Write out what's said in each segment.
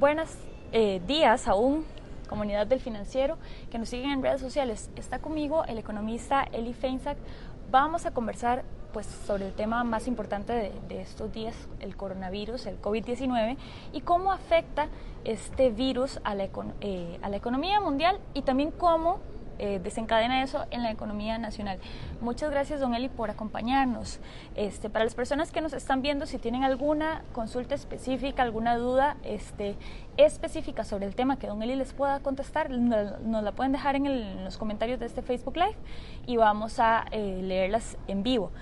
buenos eh, días aún, comunidad del financiero, que nos siguen en redes sociales. Está conmigo el economista Eli Feinsack. Vamos a conversar pues, sobre el tema más importante de, estos días, el coronavirus, el COVID-19, y cómo afecta este virus a la, eh, a la economía mundial y también cómo eh, desencadena eso en la economía nacional. Muchas gracias, don Eli, por acompañarnos. Este, para las personas que nos están viendo, si tienen alguna consulta específica, alguna duda este, específica sobre el tema que don Eli les pueda contestar, nos la pueden dejar en, los comentarios de este Facebook Live y vamos a eh, leerlas en vivo.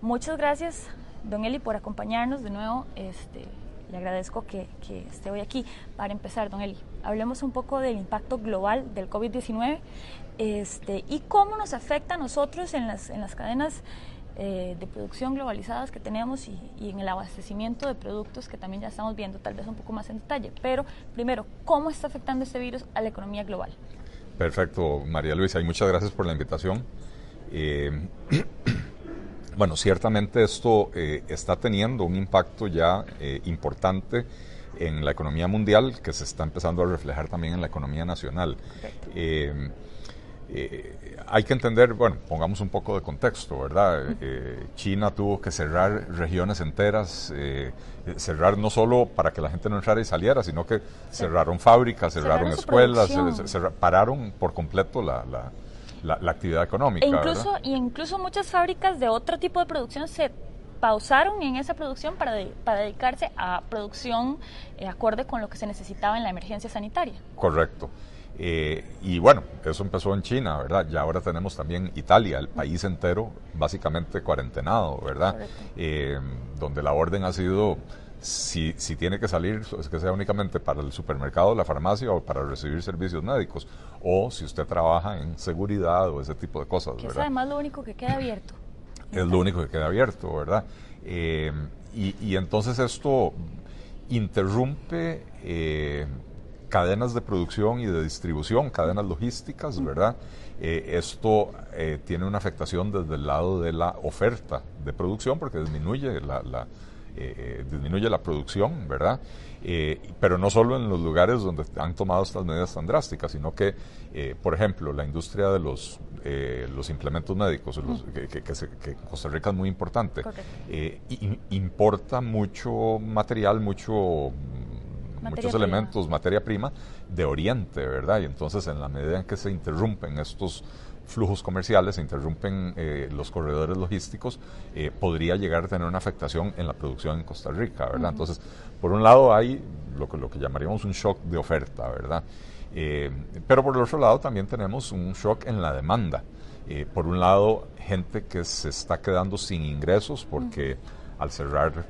Muchas gracias, don Eli, por acompañarnos de nuevo. Este, le agradezco que, esté hoy aquí. Para empezar, don Eli, hablemos un poco del impacto global del COVID-19 este, y cómo nos afecta a nosotros en las, en las cadenas eh, de producción globalizadas que tenemos y, en el abastecimiento de productos que también ya estamos viendo, tal vez un poco más en detalle. Pero primero, ¿cómo está afectando este virus a la economía global? Perfecto, María Luisa, y muchas gracias por la invitación. Eh, bueno, ciertamente esto eh, está teniendo un impacto ya importante en la economía mundial que se está empezando a reflejar también en la economía nacional. Eh, hay que entender, bueno, pongamos un poco de contexto, ¿verdad? Eh, China tuvo que cerrar regiones enteras, eh, cerrar no solo para que la gente no entrara y saliera, sino que cerraron fábricas, cerraron, escuelas, pararon por completo la, la, actividad económica. E incluso, y incluso muchas fábricas de otro tipo de producción se pausaron en esa producción para, para dedicarse a producción acorde con lo que se necesitaba en la emergencia sanitaria. Correcto. Eh, y bueno, eso empezó en China, ¿verdad? Ya ahora tenemos también Italia, el país entero básicamente cuarentenado, ¿verdad? Eh, donde la orden ha sido, si, si tiene que salir, es que sea únicamente para el supermercado, la farmacia o para recibir servicios médicos, o si usted trabaja en seguridad o ese tipo de cosas, ¿verdad? Es además lo único que queda abierto. Es lo único que queda abierto, ¿verdad? Eh, y, y, entonces esto interrumpe cadenas de producción y de distribución, cadenas logísticas, ¿verdad? Eh, esto eh, tiene una afectación desde el lado de la oferta de producción porque disminuye la, eh, disminuye la producción, ¿verdad? pero no solo en los lugares donde han tomado estas medidas tan drásticas, sino que, por ejemplo, la industria de los, los implementos médicos, que, que, Costa Rica es muy importante, importa mucho material, mucho muchos elementos, materia prima de Oriente, ¿verdad? Y entonces en la medida en que se interrumpen estos flujos comerciales, se interrumpen eh, los corredores logísticos, eh, podría llegar a tener una afectación en la producción en Costa Rica, ¿verdad? Entonces, por un lado hay lo que, lo que llamaríamos un shock de oferta, ¿verdad? Eh, pero por el otro lado también tenemos un shock en la demanda. por un lado, gente que se está quedando sin ingresos porque al cerrar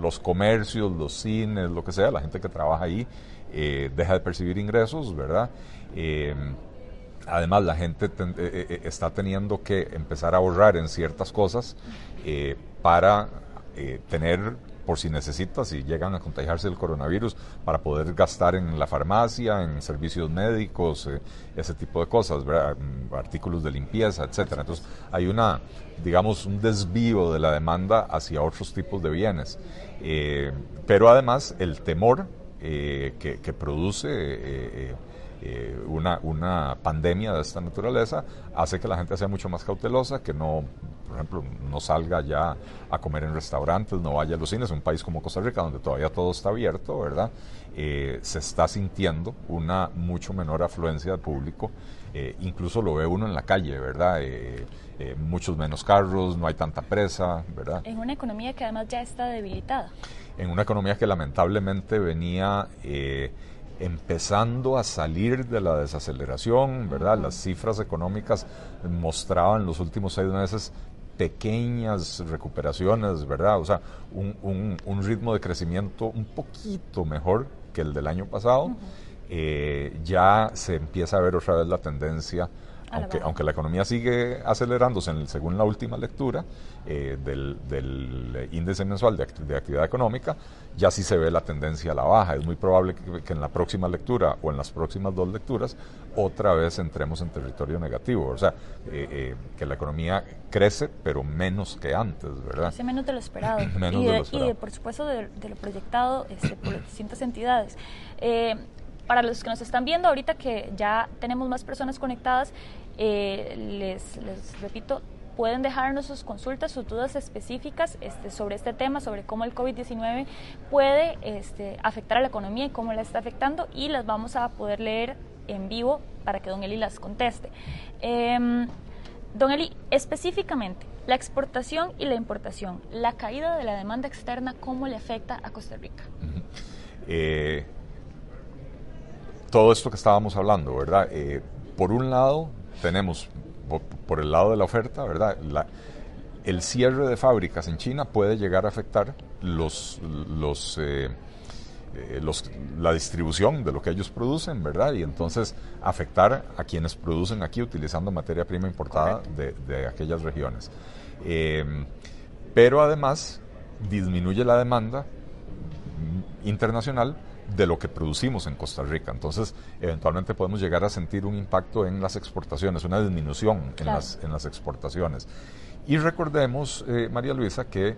los comercios, los cines, lo que sea, la gente que trabaja ahí deja de percibir ingresos, ¿verdad? Eh, además, la gente eh, está teniendo que empezar a ahorrar en ciertas cosas para tener por si necesita, si llegan a contagiarse del coronavirus, para poder gastar en la farmacia, en servicios médicos, eh, ese tipo de cosas, mm, artículos de limpieza, etcétera. Entonces hay una, digamos, un desvío de la demanda hacia otros tipos de bienes. Eh, pero además el temor eh, que, produce una, una pandemia de esta naturaleza hace que la gente sea mucho más cautelosa, que no por ejemplo, no salga ya a comer en restaurantes, no vaya a los cines, un país como Costa Rica, donde todavía todo está abierto, ¿verdad? Eh, se está sintiendo una mucho menor afluencia de público, eh, incluso lo ve uno en la calle, ¿verdad? Eh, muchos menos carros, no hay tanta presa, ¿verdad? En una economía que además ya está debilitada. En una economía que lamentablemente venía empezando a salir de la desaceleración, ¿verdad? Las cifras económicas mostraban los últimos seis meses pequeñas recuperaciones, ¿verdad? O sea, un, un, ritmo de crecimiento un poquito mejor que el del año pasado. Eh, ya se empieza a ver otra vez la tendencia aunque, aunque la economía sigue acelerándose en según la última lectura eh, del, del, índice mensual de, actividad económica, ya sí se ve la tendencia a la baja. Es muy probable que, en la próxima lectura o en las próximas dos lecturas otra vez entremos en territorio negativo. O sea, eh, eh, que la economía crece, pero menos que antes, ¿verdad? Crece menos de lo esperado. y, por supuesto, de, lo proyectado este, por distintas entidades para los que nos están viendo ahorita que ya tenemos más personas conectadas, eh, les, repito, pueden dejarnos sus consultas, sus dudas específicas este, sobre este tema, sobre cómo el COVID-19 puede este, afectar a la economía y cómo la está afectando y las vamos a poder leer en vivo para que don Eli las conteste. Em, don Eli, específicamente, la exportación y la importación, la caída de la demanda externa, ¿cómo le afecta a Costa Rica? Todo esto que estábamos hablando, ¿verdad? Eh, por un lado, tenemos, por, el lado de la oferta, ¿verdad? el cierre de fábricas en China puede llegar a afectar los, los, eh, eh, los, la distribución de lo que ellos producen, ¿verdad? Y entonces afectar a quienes producen aquí utilizando materia prima importada de, de, aquellas regiones. pero además disminuye la demanda internacional de lo que producimos en Costa Rica. Entonces, eventualmente podemos llegar a sentir un impacto en las exportaciones, una disminución en, las, en las exportaciones. Y recordemos, eh, María Luisa, que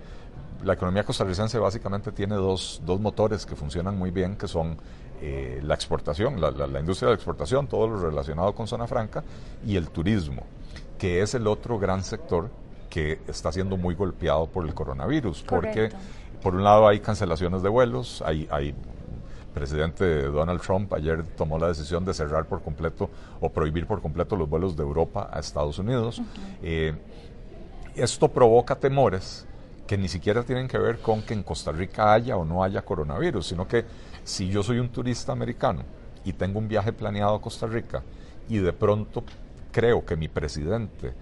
la economía costarricense básicamente tiene dos, dos motores que funcionan muy bien, que son eh, la exportación, la, la, industria de la exportación, todo lo relacionado con zona franca, y el turismo, que es el otro gran sector que está siendo muy golpeado por el coronavirus, porque por un lado hay cancelaciones de vuelos, hay, hay presidente Donald Trump ayer tomó la decisión de cerrar por completo o prohibir por completo los vuelos de Europa a Estados Unidos. Eh, esto provoca temores que ni siquiera tienen que ver con que en Costa Rica haya o no haya coronavirus, sino que si yo soy un turista americano y tengo un viaje planeado a Costa Rica y de pronto creo que mi presidente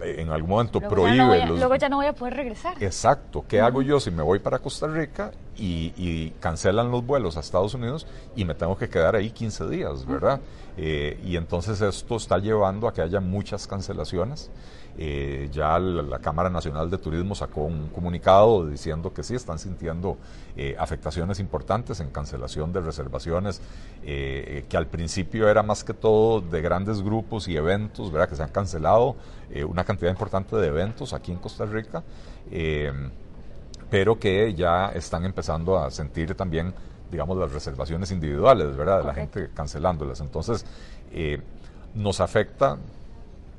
en algún momento prohíbe. luego ya no voy a poder regresar. Exacto. ¿Qué hago yo si me voy para Costa Rica y, cancelan los vuelos a Estados Unidos y me tengo que quedar ahí 15 días, verdad? Eh, y entonces esto está llevando a que haya muchas cancelaciones. Eh, ya la, Cámara Nacional de Turismo sacó un comunicado diciendo que sí están sintiendo eh, afectaciones importantes en cancelación de reservaciones, que al principio era más que todo de grandes grupos y eventos, ¿verdad? que se han cancelado una cantidad importante de eventos aquí en Costa Rica pero que ya están empezando a sentir también, digamos, las reservaciones individuales, ¿verdad? De la gente cancelándolas. Entonces, eh, nos afecta,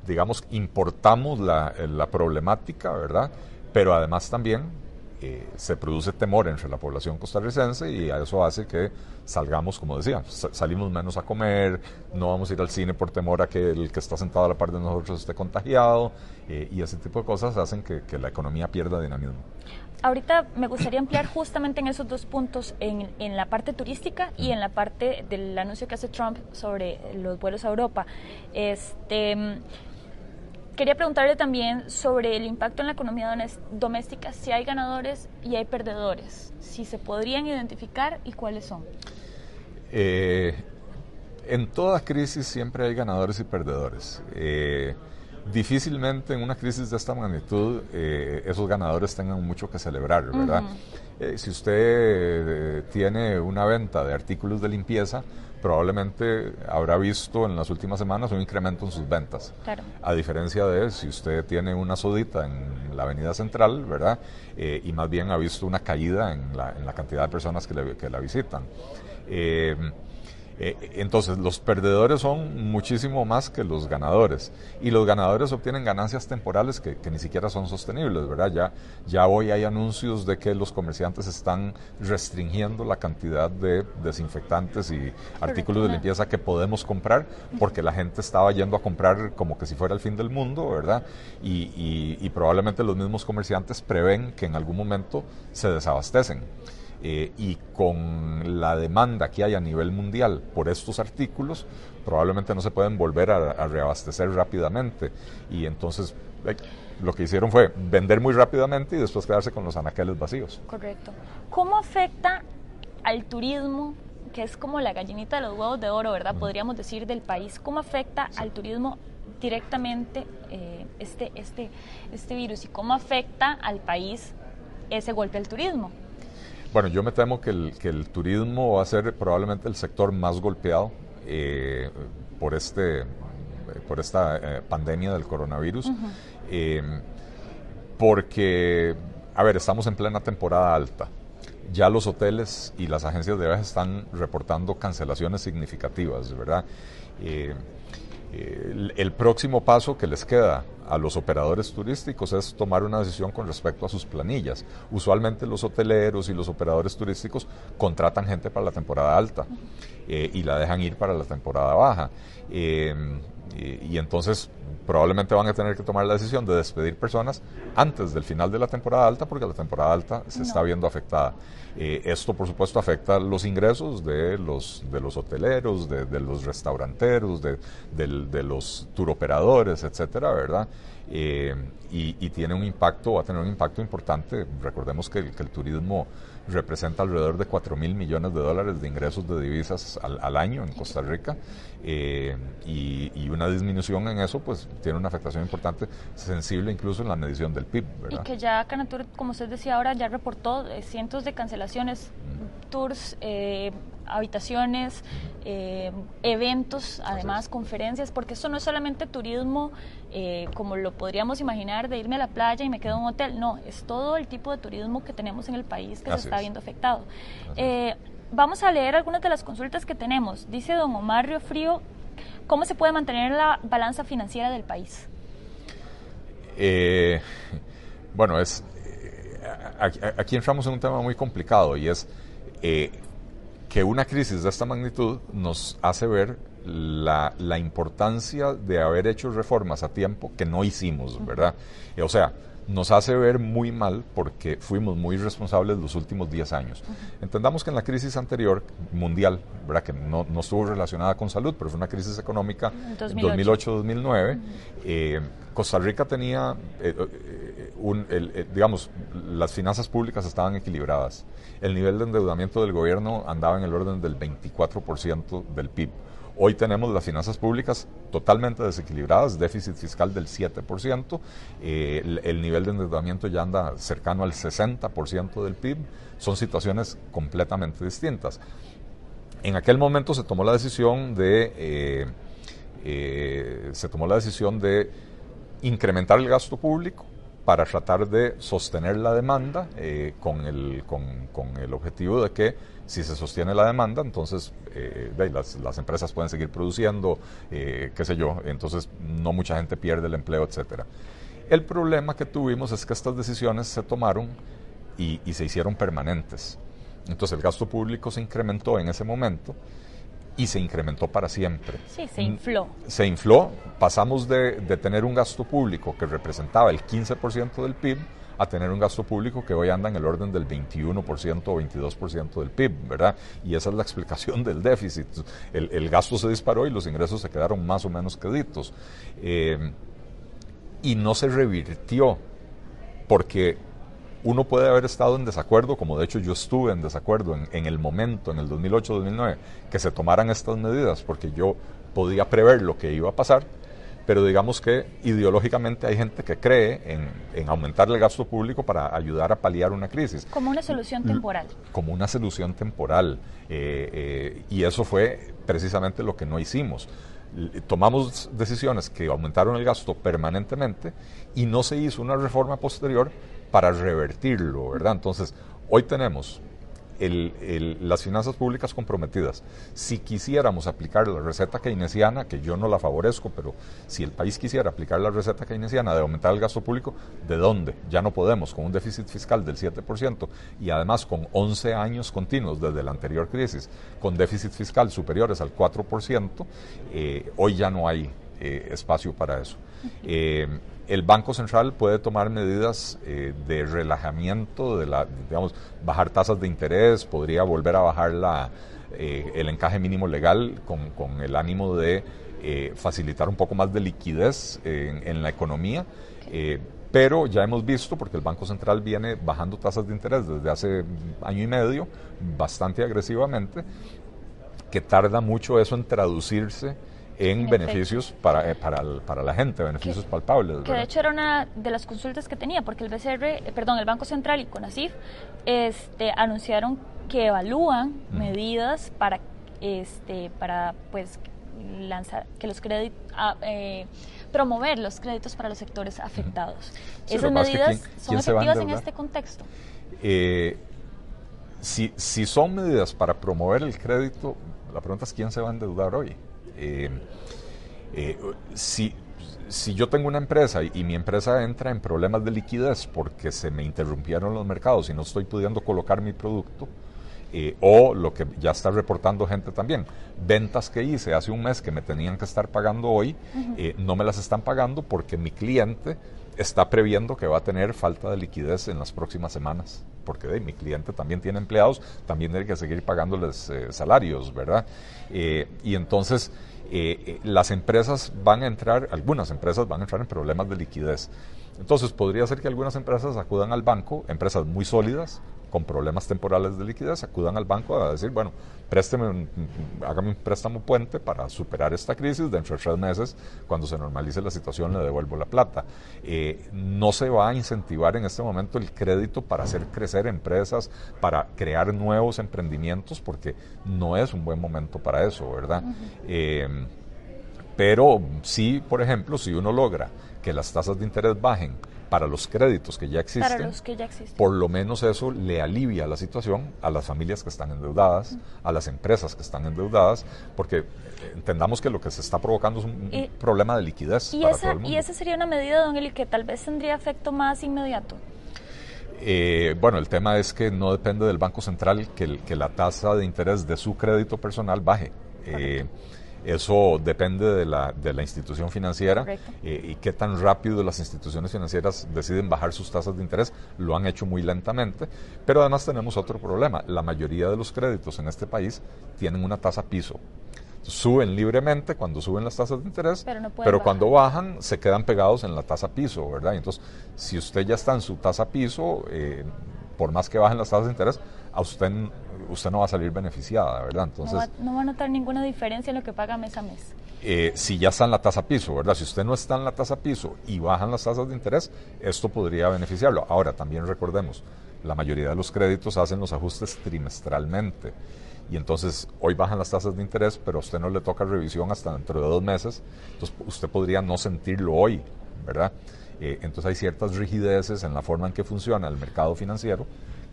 digamos, importamos la, la problemática, ¿verdad? Pero además también eh, se produce temor entre la población costarricense y eso hace que salgamos, como decía, salimos menos a comer, no vamos a ir al cine por temor a que el que está sentado a la par de nosotros esté contagiado eh, y ese tipo de cosas hacen que, que la economía pierda dinamismo. Ahorita me gustaría ampliar justamente en esos dos puntos, en, en, la parte turística y en la parte del anuncio que hace Trump sobre los vuelos a Europa. Este, quería preguntarle también sobre el impacto en la economía doméstica, si hay ganadores y hay perdedores, si se podrían identificar y cuáles son. Eh, en toda crisis siempre hay ganadores y perdedores. Eh, difícilmente en una crisis de esta magnitud eh, esos ganadores tengan mucho que celebrar, ¿verdad? Eh, si usted tiene una venta de artículos de limpieza, probablemente habrá visto en las últimas semanas un incremento en sus ventas. A diferencia de si usted tiene una sodita en la avenida central, ¿verdad? y más bien ha visto una caída en la, en la cantidad de personas que, que la visitan. Eh, entonces, los perdedores son muchísimo más que los ganadores. Y los ganadores obtienen ganancias temporales que, ni siquiera son sostenibles, ¿verdad? Ya, ya hoy hay anuncios de que los comerciantes están restringiendo la cantidad de desinfectantes y artículos de limpieza que podemos comprar porque la gente estaba yendo a comprar como que si fuera el fin del mundo, ¿verdad? Y, y probablemente los mismos comerciantes prevén que en algún momento se desabastecen. Eh, y con la demanda que hay a nivel mundial por estos artículos, probablemente no se pueden volver a, reabastecer rápidamente. Y entonces eh, lo que hicieron fue vender muy rápidamente y después quedarse con los anaqueles vacíos. Correcto. ¿Cómo afecta al turismo, que es como la gallinita de los huevos de oro, ¿verdad? Podríamos decir del país. ¿Cómo afecta al turismo directamente eh, este, este, este virus y cómo afecta al país ese golpe al turismo. Bueno, yo me temo que el, que el turismo va a ser probablemente el sector más golpeado eh, por, este, por esta eh, pandemia del coronavirus, porque, a ver, estamos en plena temporada alta. Ya los hoteles y las agencias de viajes están reportando cancelaciones significativas, ¿verdad? El, próximo paso que les queda a los operadores turísticos es tomar una decisión con respecto a sus planillas. Usualmente los hoteleros y los operadores turísticos contratan gente para la temporada alta eh, y la dejan ir para la temporada baja. Eh, y, entonces probablemente van a tener que tomar la decisión de despedir personas antes del final de la temporada alta porque la temporada alta se está viendo afectada. Eh, esto, por supuesto, afecta los ingresos de los, de los hoteleros, de, los restauranteros, de, de, los turoperadores, etcétera, ¿verdad? Eh, y, tiene un impacto, va a tener un impacto importante. Recordemos que, que el turismo representa alrededor de 4 mil millones de dólares de ingresos de divisas al, año en Costa Rica eh, y, una disminución en eso pues tiene una afectación importante, sensible incluso en la medición del PIB. Y que ya Canatur, como usted decía ahora, ya reportó eh, cientos de cancelaciones, tours, eh, habitaciones, eventos, además conferencias, porque esto no es solamente turismo eh, como lo podríamos imaginar de irme a la playa y me quedo en un hotel, no, es todo el tipo de turismo que tenemos en el país que se está viendo afectado. Eh, vamos a leer algunas de las consultas que tenemos. Dice don Omar Río Frío, ¿cómo se puede mantener la balanza financiera del país? bueno, es aquí, entramos en un tema muy complicado y es que una crisis de esta magnitud nos hace ver la, importancia de haber hecho reformas a tiempo que no hicimos, ¿verdad? O sea, nos hace ver muy mal porque fuimos muy responsables los últimos 10 años. Entendamos que en la crisis anterior, mundial, ¿verdad? que no, estuvo relacionada con salud, pero fue una crisis económica 2008-2009, eh, Costa Rica tenía, eh, eh, un, digamos, las finanzas públicas estaban equilibradas el nivel de endeudamiento del gobierno andaba en el orden del 24% del PIB. Hoy tenemos las finanzas públicas totalmente desequilibradas, déficit fiscal del 7%, eh, el, nivel de endeudamiento ya anda cercano al 60% del PIB, son situaciones completamente distintas. En aquel momento se tomó la decisión de, eh, eh, se tomó la decisión de incrementar el gasto público, para tratar de sostener la demanda eh, con, el, con, el objetivo de que si se sostiene la demanda, entonces eh, las, empresas pueden seguir produciendo, eh, qué sé yo, entonces no mucha gente pierde el empleo, etcétera. El problema que tuvimos es que estas decisiones se tomaron y, y se hicieron permanentes. Entonces el gasto público se incrementó en ese momento y se incrementó para siempre. Sí, se infló. Se infló, pasamos de, tener un gasto público que representaba el 15% del PIB a tener un gasto público que hoy anda en el orden del 21% o 22% del PIB, ¿verdad? Y esa es la explicación del déficit. El, gasto se disparó y los ingresos se quedaron más o menos queditos. Eh, y no se revirtió porque uno puede haber estado en desacuerdo, como de hecho yo estuve en desacuerdo en, el momento, en el 2008-2009, que se tomaran estas medidas, porque yo podía prever lo que iba a pasar, pero digamos que ideológicamente hay gente que cree en, aumentar el gasto público para ayudar a paliar una crisis. Como una solución temporal. Como una solución temporal. Eh, eh, y eso fue precisamente lo que no hicimos tomamos decisiones que aumentaron el gasto permanentemente y no se hizo una reforma posterior para revertirlo, ¿verdad? Entonces, hoy tenemos las finanzas públicas comprometidas. Si quisiéramos aplicar la receta keynesiana, que yo no la favorezco, pero si el país quisiera aplicar la receta keynesiana de aumentar el gasto público, ¿de dónde? Ya no podemos, con un déficit fiscal del 7% y además con 11 años continuos desde la anterior crisis, con déficit fiscal superiores al 4%, eh, hoy ya no hay eh, espacio para eso el Banco Central puede tomar medidas eh, de relajamiento, de la, digamos, bajar tasas de interés, podría volver a bajar la, eh, el encaje mínimo legal con, el ánimo de eh, facilitar un poco más de liquidez en, la economía. pero ya hemos visto, porque el Banco Central viene bajando tasas de interés desde hace año y medio, bastante agresivamente, que tarda mucho eso en traducirse en, beneficios para, para, para, la gente, beneficios palpables. Que de hecho era una de las consultas que tenía, porque el BCR, eh, perdón, el Banco Central y CONACIF este, anunciaron que evalúan medidas para, este, para pues, lanzar, que los créditos, ah, eh, promover los créditos para los sectores afectados. ¿Esas medidas son efectivas en este contexto? Eh, si, si son medidas para promover el crédito, la pregunta es quién se va a endeudar hoy. Eh, si, si yo tengo una empresa y, mi empresa entra en problemas de liquidez porque se me interrumpieron los mercados y no estoy pudiendo colocar mi producto, eh, o lo que ya está reportando gente también, ventas que hice hace un mes que me tenían que estar pagando hoy, eh, no me las están pagando porque mi cliente está previendo que va a tener falta de liquidez en las próximas semanas, porque mi cliente también tiene empleados, también tiene que seguir pagándoles eh, salarios, ¿verdad? y entonces las empresas van a entrar, algunas empresas van a entrar en problemas de liquidez. Entonces podría ser que algunas empresas acudan al banco, empresas muy sólidas, con problemas temporales de liquidez acudan al banco a decir, bueno, présteme, hágame un préstamo puente para superar esta crisis, dentro de tres meses, cuando se normalice la situación, le devuelvo la plata. Eh, no se va a incentivar en este momento el crédito para hacer crecer empresas, para crear nuevos emprendimientos, porque no es un buen momento para eso, ¿verdad? Eh, pero sí, por ejemplo, si uno logra que las tasas de interés bajen, para los créditos que ya existen, por lo menos eso le alivia la situación a las familias que están endeudadas, a las empresas que están endeudadas, porque entendamos que lo que se está provocando es un, problema de liquidez. ¿Y, esa, ¿Y esa sería una medida, don Eli, que tal vez tendría efecto más inmediato? Eh, bueno, el tema es que no depende del Banco Central que, que la tasa de interés de su crédito personal baje. Eh, eso depende de la, de la institución financiera eh, y qué tan rápido las instituciones financieras deciden bajar sus tasas de interés. Lo han hecho muy lentamente, pero además tenemos otro problema. La mayoría de los créditos en este país tienen una tasa piso suben libremente cuando suben las tasas de interés, pero, cuando bajan se quedan pegados en la tasa piso, ¿verdad? Entonces, si usted ya está en su tasa piso, eh, por más que bajen las tasas de interés, a usted, usted no va a salir beneficiada, ¿verdad? Entonces, no va, a notar ninguna diferencia en lo que paga mes a mes. Eh, si ya está en la tasa piso, ¿verdad? Si usted no está en la tasa piso y bajan las tasas de interés, esto podría beneficiarlo. Ahora, también recordemos, la mayoría de los créditos hacen los ajustes trimestralmente. Y entonces hoy bajan las tasas de interés, pero a usted no le toca revisión hasta dentro de dos meses. Entonces usted podría no sentirlo hoy, ¿verdad? Eh, entonces hay ciertas rigideces en la forma en que funciona el mercado financiero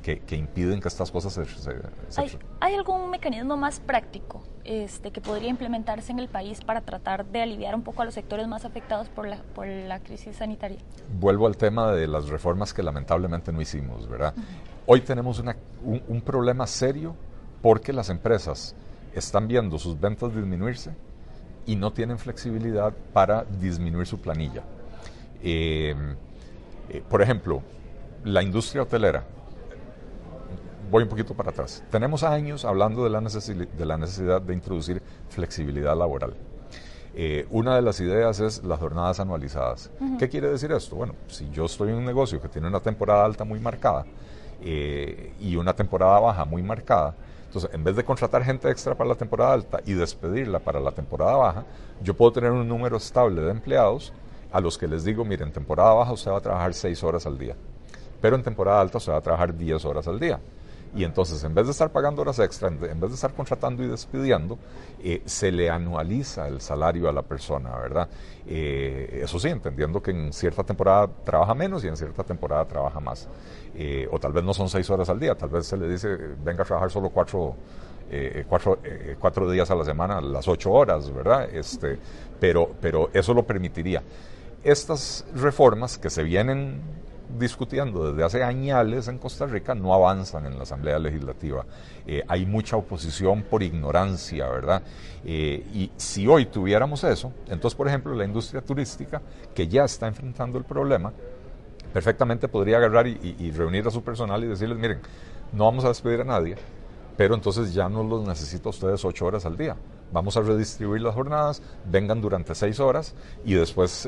que, impiden que estas cosas se... ¿Hay, algún mecanismo más práctico este, que podría implementarse en el país para tratar de aliviar un poco a los sectores más afectados por la, por la crisis sanitaria? Vuelvo al tema de las reformas que lamentablemente no hicimos, ¿verdad? Hoy tenemos una, un, problema serio porque las empresas están viendo sus ventas disminuirse y no tienen flexibilidad para disminuir su planilla. Eh, eh, por ejemplo, la industria hotelera voy un poquito para atrás. Tenemos años hablando de la, de, la necesidad de introducir flexibilidad laboral. Eh, una de las ideas es las jornadas anualizadas. ¿Qué quiere decir esto? Bueno, si yo estoy en un negocio que tiene una temporada alta muy marcada eh, y una temporada baja muy marcada, entonces en vez de contratar gente extra para la temporada alta y despedirla para la temporada baja, yo puedo tener un número estable de empleados a los que les digo, mire, en temporada baja usted va a trabajar 6 horas al día, pero en temporada alta usted va a trabajar 10 horas al día. Y entonces, en vez de estar pagando horas extra, en vez de estar contratando y despidiendo, eh, se le anualiza el salario a la persona, ¿verdad? Eh, eso sí, entendiendo que en cierta temporada trabaja menos y en cierta temporada trabaja más. Eh, o tal vez no son seis horas al día, tal vez se le dice, venga a trabajar solo cuatro, cuatro, cuatro, días a la semana, las ocho horas, ¿verdad? Este, pero, pero eso lo permitiría. Estas reformas que se vienen discutiendo desde hace años en Costa Rica no avanzan en la Asamblea Legislativa. Eh, hay mucha oposición por ignorancia, ¿verdad? Eh, y si hoy tuviéramos eso, entonces, por ejemplo, la industria turística, que ya está enfrentando el problema, perfectamente podría agarrar y reunir a su personal y decirles, miren, no vamos a despedir a nadie, pero entonces ya no los necesito a ustedes ocho horas al día. Vamos a redistribuir las jornadas, vengan durante seis horas y después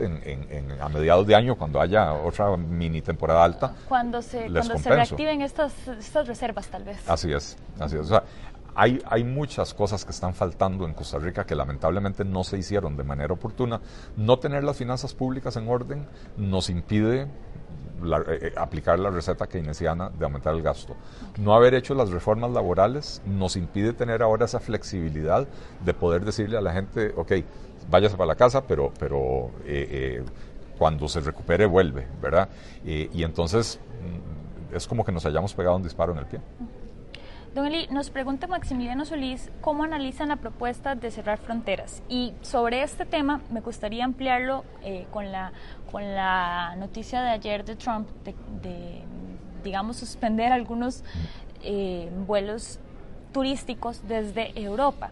a mediados de año, cuando haya otra mini temporada alta, cuando se, cuando se reactiven estas, estas reservas tal vez. Así es, así es. O sea, hay, hay muchas cosas que están faltando en Costa Rica que lamentablemente no se hicieron de manera oportuna. No tener las finanzas públicas en orden nos impide eh, eh, aplicar la receta keynesiana de aumentar el gasto. No haber hecho las reformas laborales nos impide tener ahora esa flexibilidad de poder decirle a la gente, ok, váyase para la casa, pero, pero eh, cuando se recupere vuelve, ¿verdad? y entonces mm, es como que nos hayamos pegado un disparo en el pie. Don Eli, nos pregunta Maximiliano Solís cómo analizan la propuesta de cerrar fronteras. Y sobre este tema me gustaría ampliarlo eh, con, la, con la noticia de ayer de Trump de, digamos, suspender algunos eh, vuelos turísticos desde Europa.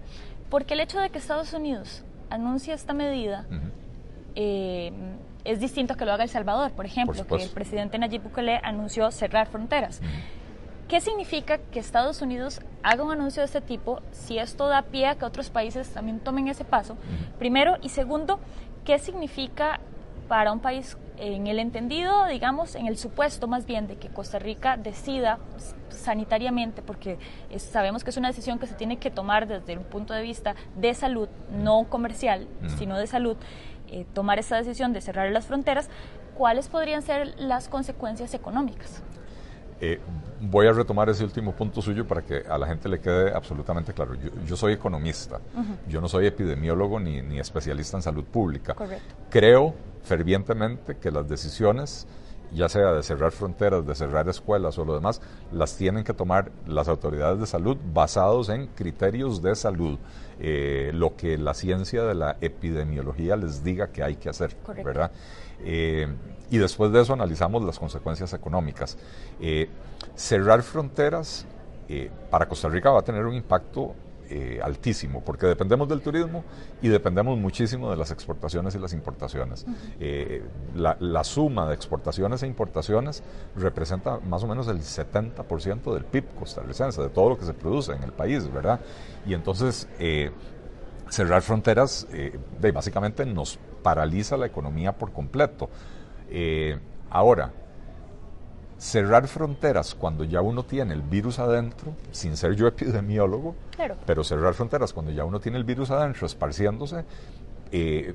Porque el hecho de que Estados Unidos anuncie esta medida eh, es distinto a que lo haga El Salvador, por ejemplo, que el presidente Nayib Bukele anunció cerrar fronteras. ¿Qué significa que Estados Unidos haga un anuncio de este tipo si esto da pie a que otros países también tomen ese paso? Primero, y segundo, ¿qué significa para un país en el entendido, digamos, en el supuesto más bien de que Costa Rica decida sanitariamente, porque sabemos que es una decisión que se tiene que tomar desde un punto de vista de salud, no comercial, sino de salud, eh, tomar esa decisión de cerrar las fronteras, ¿cuáles podrían ser las consecuencias económicas? Eh, voy a retomar ese último punto suyo para que a la gente le quede absolutamente claro. Yo, soy economista, yo no soy epidemiólogo ni, ni, especialista en salud pública. Creo fervientemente que las decisiones, ya sea de cerrar fronteras, de cerrar escuelas o lo demás, las tienen que tomar las autoridades de salud basados en criterios de salud, eh, lo que la ciencia de la epidemiología les diga que hay que hacer, ¿verdad? Eh, y después de eso analizamos las consecuencias económicas. Eh, cerrar fronteras eh, para Costa Rica va a tener un impacto altísimo, porque dependemos del turismo y dependemos muchísimo de las exportaciones y las importaciones. la, suma de exportaciones e importaciones representa más o menos el 70% del PIB costarricense, de todo lo que se produce en el país, ¿verdad? Y entonces cerrar fronteras básicamente nos paraliza la economía por completo. Eh, ahora, cerrar fronteras cuando ya uno tiene el virus adentro, sin ser yo epidemiólogo, pero cerrar fronteras cuando ya uno tiene el virus adentro esparciéndose, eh,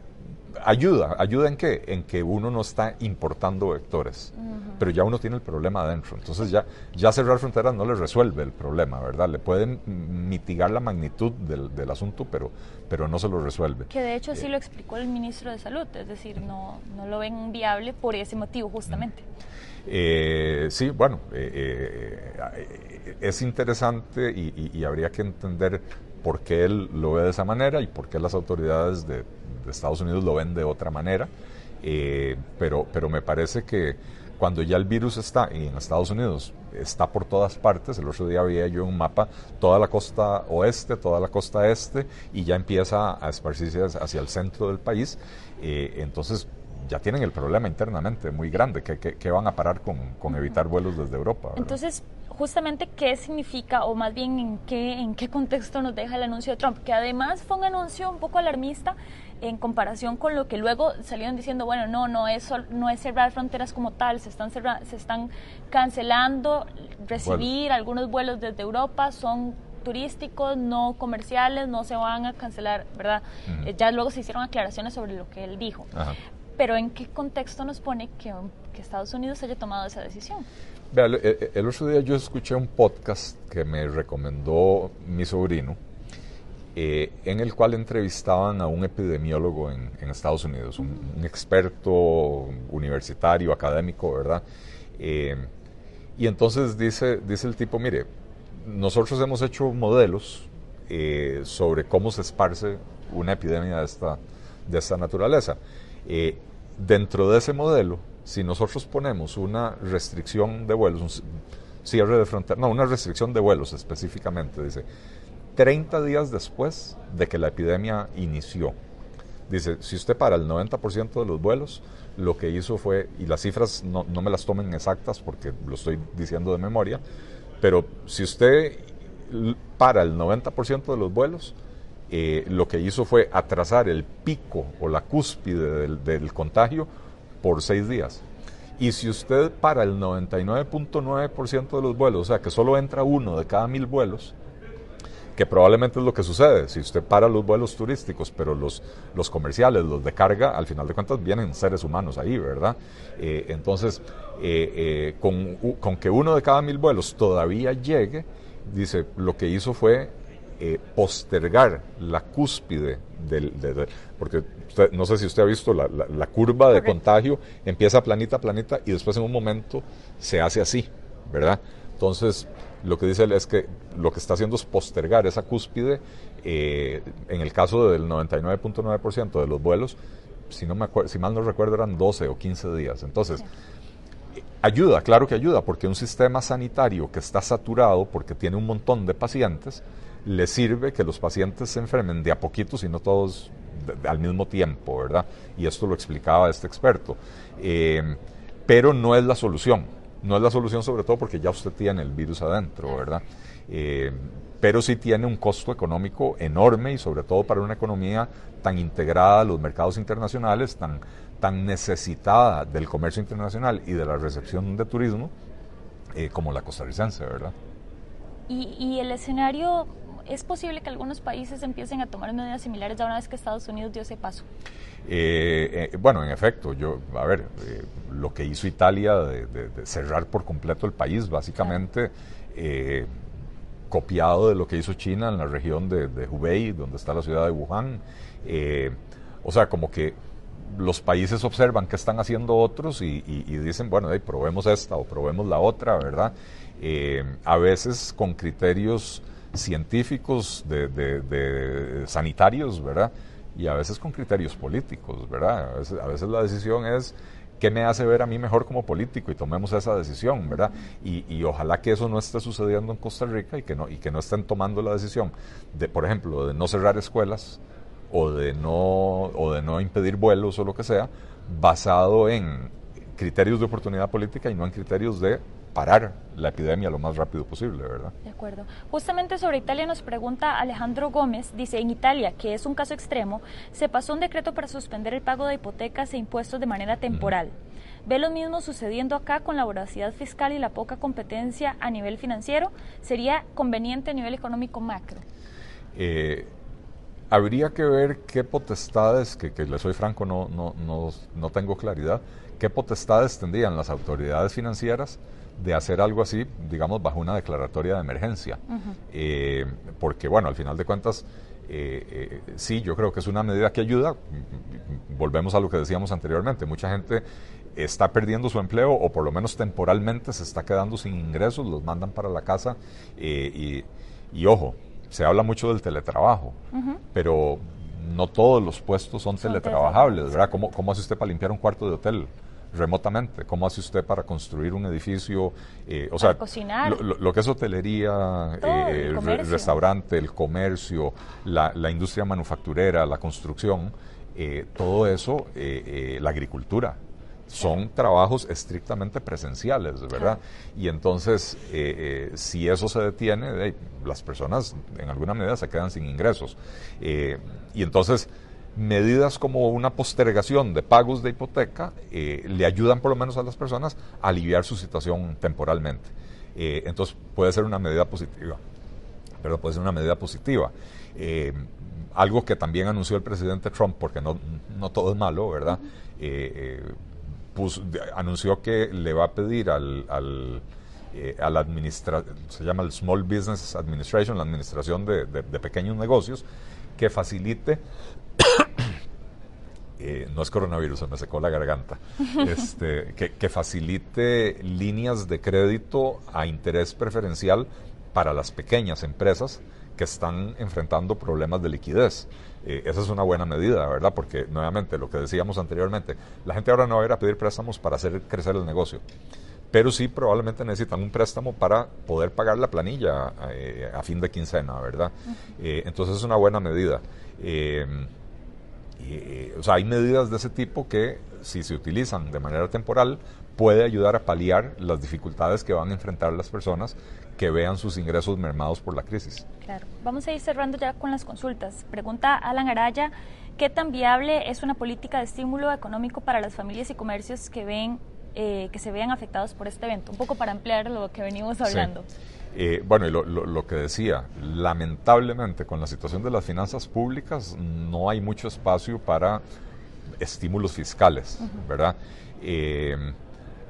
ayuda, ayuda en qué? En que uno no está importando vectores, pero ya uno tiene el problema adentro. Entonces ya, ya cerrar fronteras no le resuelve el problema, ¿verdad? Le pueden mitigar la magnitud del, asunto, pero, pero no se lo resuelve. Que de hecho así eh, lo explicó el ministro de Salud, es decir, no, no lo ven viable por ese motivo justamente. Eh, sí, bueno, eh, es interesante y habría que entender por qué él lo ve de esa manera y por qué las autoridades de Estados Unidos lo ven de otra manera, eh, pero, pero me parece que cuando ya el virus está en Estados Unidos, está por todas partes, el otro día veía yo un mapa, toda la costa oeste, toda la costa este, y ya empieza a esparcirse hacia el centro del país, eh, entonces ya tienen el problema internamente muy grande, que, van a parar con, evitar vuelos desde Europa. Entonces, justamente qué significa o más bien en qué, en qué contexto nos deja el anuncio de Trump, que además fue un anuncio un poco alarmista en comparación con lo que luego salieron diciendo, bueno, no, no es, no es cerrar fronteras como tal, se están, se están cancelando recibir algunos vuelos desde Europa, son turísticos, no comerciales, no se van a cancelar, ¿verdad? Eh, ya luego se hicieron aclaraciones sobre lo que él dijo. Pero ¿en qué contexto nos pone que, que Estados Unidos haya tomado esa decisión? Vea, el, el, otro día yo escuché un podcast que me recomendó mi sobrino, eh, en el cual entrevistaban a un epidemiólogo en, Estados Unidos, un, experto universitario, académico, ¿verdad? Eh, y entonces dice, dice el tipo, mire, nosotros hemos hecho modelos eh, sobre cómo se esparce una epidemia de esta, de esta naturaleza. dentro de ese modelo, si nosotros ponemos una restricción de vuelos, un cierre de frontera, no, una restricción de vuelos específicamente, dice, 30 días después de que la epidemia inició. Dice, si usted para el 90% de los vuelos, lo que hizo fue, y las cifras no, me las tomen exactas porque lo estoy diciendo de memoria, pero si usted para el 90% de los vuelos, eh, lo que hizo fue atrasar el pico o la cúspide del, del contagio por seis días. Y si usted para el 99.9% de los vuelos, o sea que solo entra uno de cada mil vuelos, que probablemente es lo que sucede. Si usted para los vuelos turísticos, pero los, los comerciales, los de carga, al final de cuentas vienen seres humanos ahí, ¿verdad? Eh, entonces, eh, eh, con, con, que uno de cada mil vuelos todavía llegue, dice, lo que hizo fue postergar la cúspide del... porque no sé si usted ha visto la, la, curva de contagio, empieza planita, planita, y después en un momento se hace así, ¿verdad? Entonces, lo que dice él es que lo que está haciendo es postergar esa cúspide. Eh, en el caso del 99.9% de los vuelos, si, no me si mal no recuerdo, eran 12 o 15 días. Entonces, ayuda, claro que ayuda, porque un sistema sanitario que está saturado, porque tiene un montón de pacientes, le sirve que los pacientes se enfermen de a poquitos y no todos al mismo tiempo, ¿verdad? Y esto lo explicaba este experto. Eh, pero no es la solución no es la solución sobre todo porque ya usted tiene el virus adentro, ¿verdad? Eh, pero sí tiene un costo económico enorme y sobre todo para una economía tan integrada a los mercados internacionales, tan, tan necesitada del comercio internacional y de la recepción de turismo eh, como la costarricense, ¿verdad? Y, y el escenario ¿Es posible que algunos países empiecen a tomar medidas similares ya una vez que Estados Unidos dio ese paso? Eh, eh, bueno, en efecto, yo, a ver, eh, lo que hizo Italia de, cerrar por completo el país, básicamente copiado de lo que hizo China en la región de, Hubei, donde está la ciudad de Wuhan. o sea, como que los países observan qué están haciendo otros y, dicen, bueno, probemos esta o probemos la otra, ¿verdad? a veces con criterios científicos, de, sanitarios, ¿verdad? Y a veces con criterios políticos, ¿verdad? A veces, la decisión es qué me hace ver a mí mejor como político y tomemos esa decisión, ¿verdad? Y, ojalá que eso no esté sucediendo en Costa Rica y que no y que no estén tomando la decisión de, por ejemplo, de no cerrar escuelas o de no o de no impedir vuelos o lo que sea, basado en criterios de oportunidad política y no en criterios de parar la epidemia lo más rápido posible, ¿verdad? De acuerdo. Justamente sobre Italia nos pregunta Alejandro Gómez, dice, en Italia, que es un caso extremo, se pasó un decreto para suspender el pago de hipotecas e impuestos de manera temporal. ¿Ve lo mismo sucediendo acá con la voracidad fiscal y la poca competencia a nivel financiero? ¿Sería conveniente a nivel económico macro? Eh, habría que ver qué potestades, que, que le soy franco, no, no, no, no tengo claridad, qué potestades tendrían las autoridades financieras de hacer algo así, digamos, bajo una declaratoria de emergencia. Eh, porque, bueno, al final de cuentas, eh, eh, sí, yo creo que es una medida que ayuda. Volvemos a lo que decíamos anteriormente. Mucha gente está perdiendo su empleo o por lo menos temporalmente se está quedando sin ingresos, los mandan para la casa y, ojo, se habla mucho del teletrabajo, pero no todos los puestos son, teletrabajables, ¿verdad? ¿Cómo, ¿Cómo hace usted para limpiar un cuarto de hotel? Remotamente. ¿Cómo hace usted para construir un edificio? Eh, o sea, cocinar. Lo, que es hotelería, eh, el restaurante, el comercio, la, industria manufacturera, la construcción, eh, todo eso, la agricultura. Son trabajos estrictamente presenciales, ¿verdad? Y entonces, si eso se detiene, las personas en alguna medida se quedan sin ingresos. y entonces, medidas como una postergación de pagos de hipoteca eh, le ayudan por lo menos a las personas a aliviar su situación temporalmente. Eh, entonces puede ser una medida positiva, pero puede ser una medida positiva. Eh, algo que también anunció el presidente Trump, porque no, no todo es malo, ¿verdad? anunció que le va a pedir al, al a la administración, se llama el Small Business Administration, la administración de, de pequeños negocios, que facilite eh, no es coronavirus, se me secó la garganta, este, que, facilite líneas de crédito a interés preferencial para las pequeñas empresas que están enfrentando problemas de liquidez. Eh, esa es una buena medida, ¿verdad? Porque nuevamente, lo que decíamos anteriormente, la gente ahora no va a ir a pedir préstamos para hacer crecer el negocio, pero sí probablemente necesitan un préstamo para poder pagar la planilla eh, a fin de quincena, ¿verdad? entonces es una buena medida. Eh, o sea, hay medidas de ese tipo que, si se utilizan de manera temporal, puede ayudar a paliar las dificultades que van a enfrentar las personas que vean sus ingresos mermados por la crisis. Claro. Vamos a ir cerrando ya con las consultas. Pregunta Alan Araya, ¿qué tan viable es una política de estímulo económico para las familias y comercios que ven eh, que se vean afectados por este evento? Un poco para ampliar lo que venimos hablando. Eh, bueno, y lo, que decía, lamentablemente con la situación de las finanzas públicas no hay mucho espacio para estímulos fiscales, ¿verdad? Eh,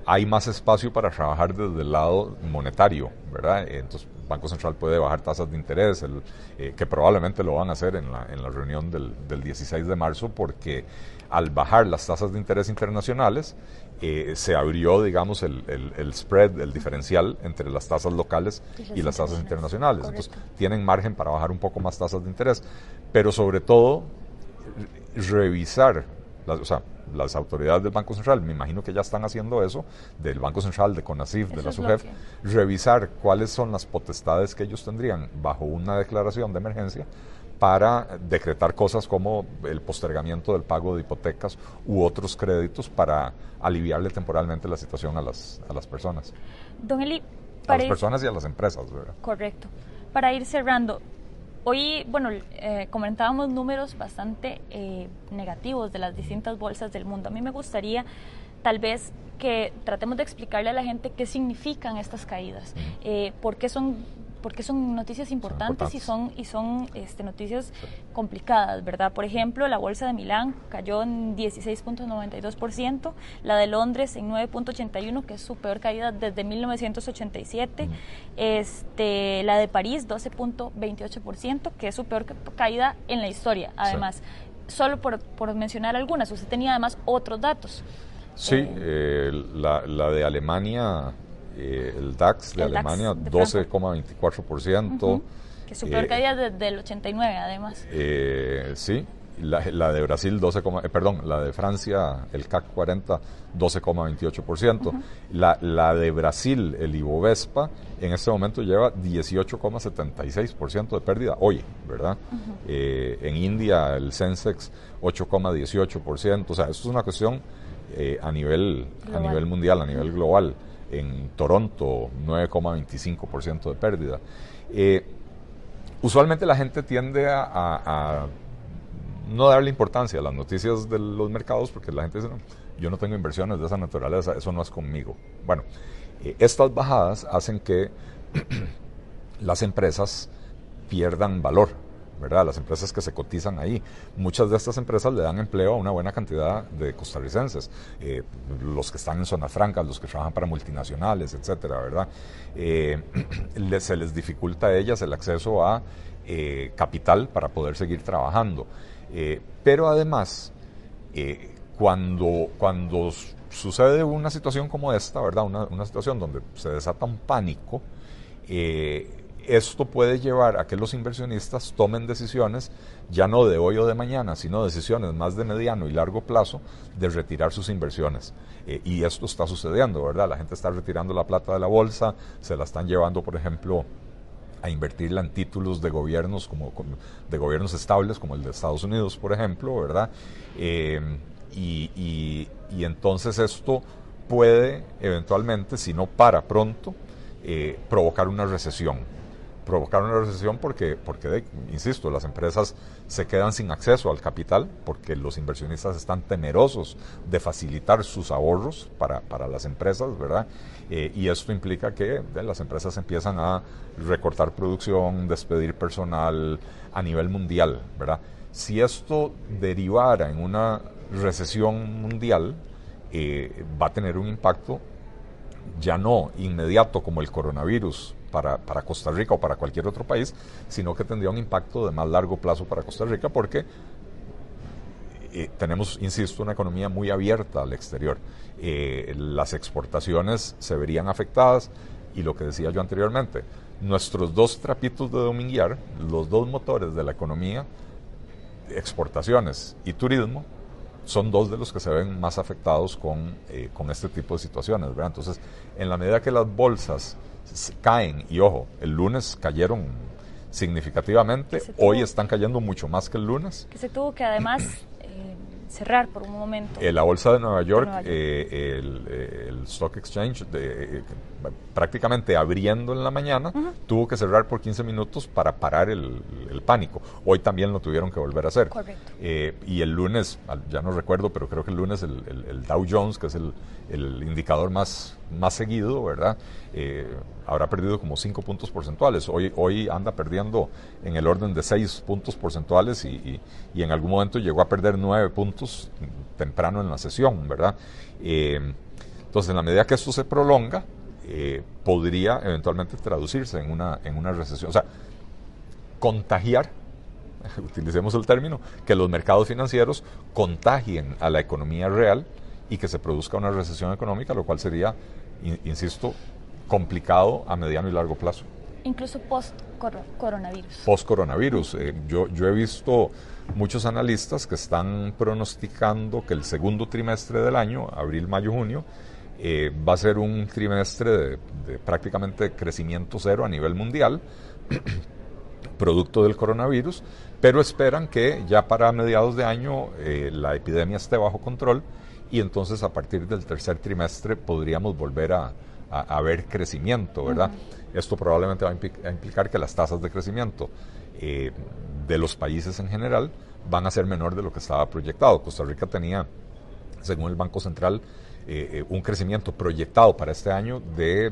hay más espacio para trabajar desde el lado monetario, ¿verdad? Entonces, el Banco Central puede bajar tasas de interés, eh, que probablemente lo van a hacer en la, en la reunión del, del 16 de marzo, porque al bajar las tasas de interés internacionales, eh, se abrió, digamos, el, el, spread, el diferencial entre las tasas locales y, las tasas internacionales. Entonces, tienen margen para bajar un poco más tasas de interés, pero sobre todo, revisar, las, o sea, las autoridades del Banco Central, me imagino que ya están haciendo eso, del Banco Central, de CONACIF, de la SUGEF, revisar cuáles son las potestades que ellos tendrían bajo una declaración de emergencia para decretar cosas como el postergamiento del pago de hipotecas u otros créditos para aliviarle temporalmente la situación a las, a las personas. Don Eli, a las personas y a las empresas, ¿verdad? Correcto. Para ir cerrando, hoy, bueno, eh, comentábamos números bastante eh, negativos de las distintas bolsas del mundo. A mí me gustaría tal vez que tratemos de explicarle a la gente qué significan estas caídas, eh, por qué son porque son noticias importantes, y son y son este, noticias complicadas, ¿verdad? Por ejemplo, la bolsa de Milán cayó en 16.92%, la de Londres en 9.81, que es su peor caída desde 1987, este, la de París 12.28%, que es su peor caída en la historia, además. Solo por, por, mencionar algunas, usted tenía además otros datos. Sí, eh, eh, la, la de Alemania eh, el DAX de Alemania 12,24%. Que su peor caída desde el 89 además. Eh, sí, la, la, de Brasil 12, eh, perdón, la de Francia, el CAC 40, 12,28%. la, la de Brasil, el Ibovespa, en este momento lleva 18,76% de pérdida hoy, ¿verdad? en India, el Sensex 8,18%. O sea, esto es una cuestión a, nivel, a nivel mundial, a nivel global en Toronto 9,25% de pérdida. Eh, usualmente la gente tiende a, no darle importancia a las noticias de los mercados porque la gente dice, yo no tengo inversiones de esa naturaleza, eso no es conmigo. Bueno, eh, estas bajadas hacen que las empresas pierdan valor ¿verdad? Las empresas que se cotizan ahí. Muchas de estas empresas le dan empleo a una buena cantidad de costarricenses, eh, los que están en zonas francas, los que trabajan para multinacionales, etcétera, ¿verdad? Eh, se les dificulta a ellas el acceso a eh, capital para poder seguir trabajando. pero además, cuando, cuando sucede una situación como esta, ¿verdad? Una, una situación donde se desata un pánico, esto puede llevar a que los inversionistas tomen decisiones, ya no de hoy o de mañana, sino decisiones más de mediano y largo plazo de retirar sus inversiones. Eh, y esto está sucediendo, ¿verdad? La gente está retirando la plata de la bolsa, se la están llevando, por ejemplo, a invertirla en títulos de gobiernos como, de gobiernos estables como el de Estados Unidos por ejemplo verdad eh, y, entonces esto puede eventualmente si no para pronto eh, provocar una recesión provocar una recesión porque, porque insisto, las empresas se quedan sin acceso al capital porque los inversionistas están temerosos de facilitar sus ahorros para, para las empresas, ¿verdad? Eh, y esto implica que las empresas empiezan a recortar producción, despedir personal a nivel mundial, ¿verdad? Si esto derivara en una recesión mundial, eh, va a tener un impacto ya no inmediato como el coronavirus para, para, Costa Rica o para cualquier otro país, sino que tendría un impacto de más largo plazo para Costa Rica porque eh, tenemos, insisto, una economía muy abierta al exterior. Eh, las exportaciones se verían afectadas y lo que decía yo anteriormente, nuestros dos trapitos de dominguear, los dos motores de la economía, exportaciones y turismo, son dos de los que se ven más afectados con, eh, con este tipo de situaciones. ¿verdad? Entonces, en la medida que las bolsas caen, y ojo, el lunes cayeron significativamente, hoy están cayendo mucho más que el lunes. Que se tuvo que además eh, cerrar por un momento. la bolsa de Nueva York, el, Stock Exchange, de, prácticamente abriendo en la mañana, tuvo que cerrar por 15 minutos para parar el, pánico. Hoy también lo tuvieron que volver a hacer. Correcto. y el lunes, ya no recuerdo, pero creo que el lunes el, Dow Jones, que es el, indicador más, más seguido, ¿verdad? habrá perdido como 5 puntos porcentuales. Hoy, hoy anda perdiendo en el orden de 6 puntos porcentuales y, en algún momento llegó a perder 9 puntos temprano en la sesión, ¿verdad? Eh, entonces, en la medida que esto se prolonga, eh, podría eventualmente traducirse en una, en una recesión. O sea, contagiar, utilicemos el término, que los mercados financieros contagien a la economía real y que se produzca una recesión económica, lo cual sería, insisto, complicado a mediano y largo plazo. Incluso post-coronavirus. Post-coronavirus. Eh, yo, yo he visto muchos analistas que están pronosticando que el segundo trimestre del año, abril, mayo, junio, eh, va a ser un trimestre de, prácticamente crecimiento cero a nivel mundial, producto del coronavirus, pero esperan que ya para mediados de año eh, la epidemia esté bajo control y entonces a partir del tercer trimestre podríamos volver a, a, ver crecimiento, ¿verdad? Esto probablemente va a implicar que las tasas de crecimiento eh, de los países en general van a ser menor de lo que estaba proyectado. Costa Rica tenía, según el Banco Central, eh, eh, un crecimiento proyectado para este año de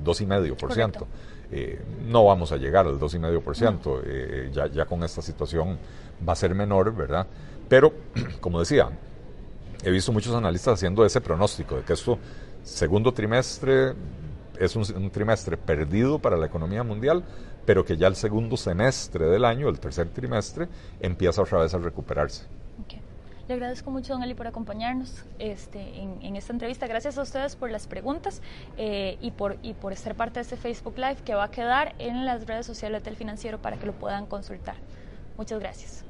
2,5%. Eh, no vamos a llegar al 2,5%, ya, ya con esta situación va a ser menor, ¿verdad? Pero, como decía, he visto muchos analistas haciendo ese pronóstico de que esto segundo trimestre es un, trimestre perdido para la economía mundial, pero que ya el segundo semestre del año, el tercer trimestre, empieza otra vez a recuperarse. Le agradezco mucho, don Eli, por acompañarnos este, en, esta entrevista. Gracias a ustedes por las preguntas eh, y, por, y por ser parte de este Facebook Live que va a quedar en las redes sociales del financiero para que lo puedan consultar. Muchas gracias.